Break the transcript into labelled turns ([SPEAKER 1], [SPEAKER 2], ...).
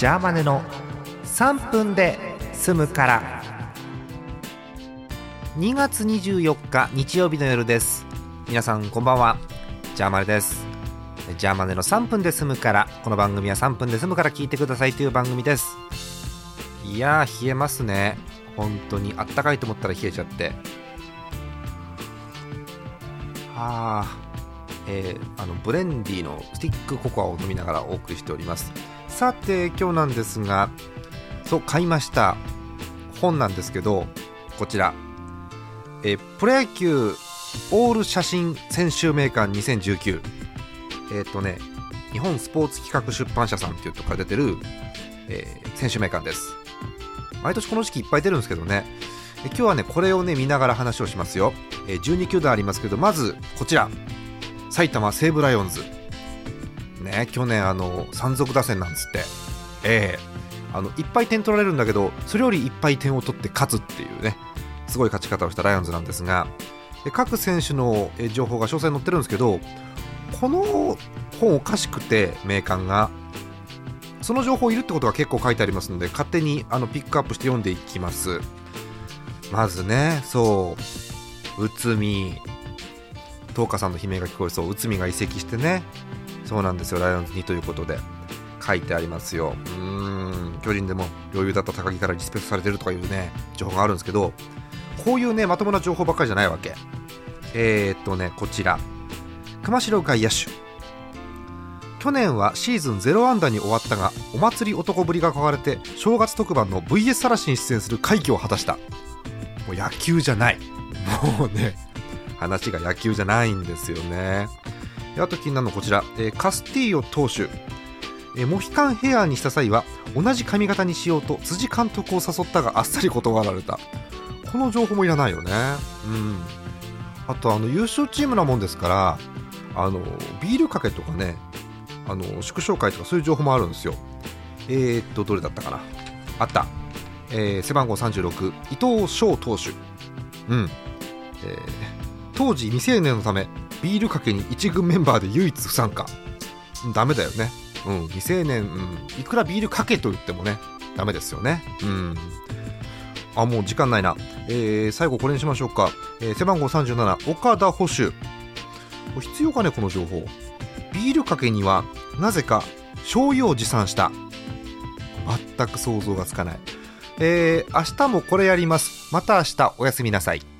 [SPEAKER 1] ジャーマネの3分で済むから。2月24日日曜日の夜です。皆さんこんばんは。ジャーマネです。ジャーマネの3分で済むから。この番組は3分で済むから聞いてくださいという番組です。いやー冷えますね。本当にあったかいと思ったら冷えちゃって。あーえー、あのブレンディのスティックココアを飲みながらお送りしております。さて今日なんですがそう買いました。本なんですけどこちら、え、プロ野球オール写真選集名館2019えっ、ー、とね日本スポーツ企画出版社さんっていうとこから出てる、えー、選手名鑑です。毎年この時期いっぱい出るんですけどね。今日はねこれをね見ながら話をしますよ、えー、12球団ありますけどまずこちら。埼玉西武ライオンズ。ね去年あの山賊打線なんつって。えー、あのいっぱい点取られるんだけどそれよりいっぱい点を取って勝つっていうね。すごい勝ち方をしたライオンズなんですが。各選手の情報が詳細に載ってるんですけどこの本おかしくて名鑑が。その情報いるってことが結構書いてありますので勝手にあのピックアップして読んでいきます。まずねそう。内海東花さんの悲鳴が聞こえそう。内海が移籍してね。そうなんですよ。ライオンズにということで。書いてありますよ。うん。巨人でも余裕だった高木からリスペクトされてるとかいうね情報があるんですけどこういうねまともな情報ばっかりじゃないわけ。えー、っとねこちら。熊代外野手。去年はシーズン0安打に終わったがお祭り男ぶりが書かれて正月特番の VS さらしに出演する快挙を果たした。もう野球じゃない。もうね話が野球じゃないんですよね。あと気になるのこちら、えー、カスティーヨ投手、えー、モヒカンヘアにした際は同じ髪型にしようと辻監督を誘ったがあっさり断られた。この情報もいらないよね。うん。あとあの優勝チームなもんですからあのビールかけとかねあの祝勝会とかそういう情報もあるんですよ。えー、っとどれだったかな。あった、えー、背番号36伊藤翔投手。うん、えー、当時未成年のためビールかけに1軍メンバーで唯一不参加。ダメだよね。うん未成年、うん、いくらビールかけと言ってもねダメですよね。うん。あもう時間ないな、えー、最後これにしましょうか、えー、背番号37岡田捕手。必要かねこの情報。ビールかけにはなぜか醤油を持参した。全く想像がつかない。えー、明日もこれやります。また明日おやすみなさい。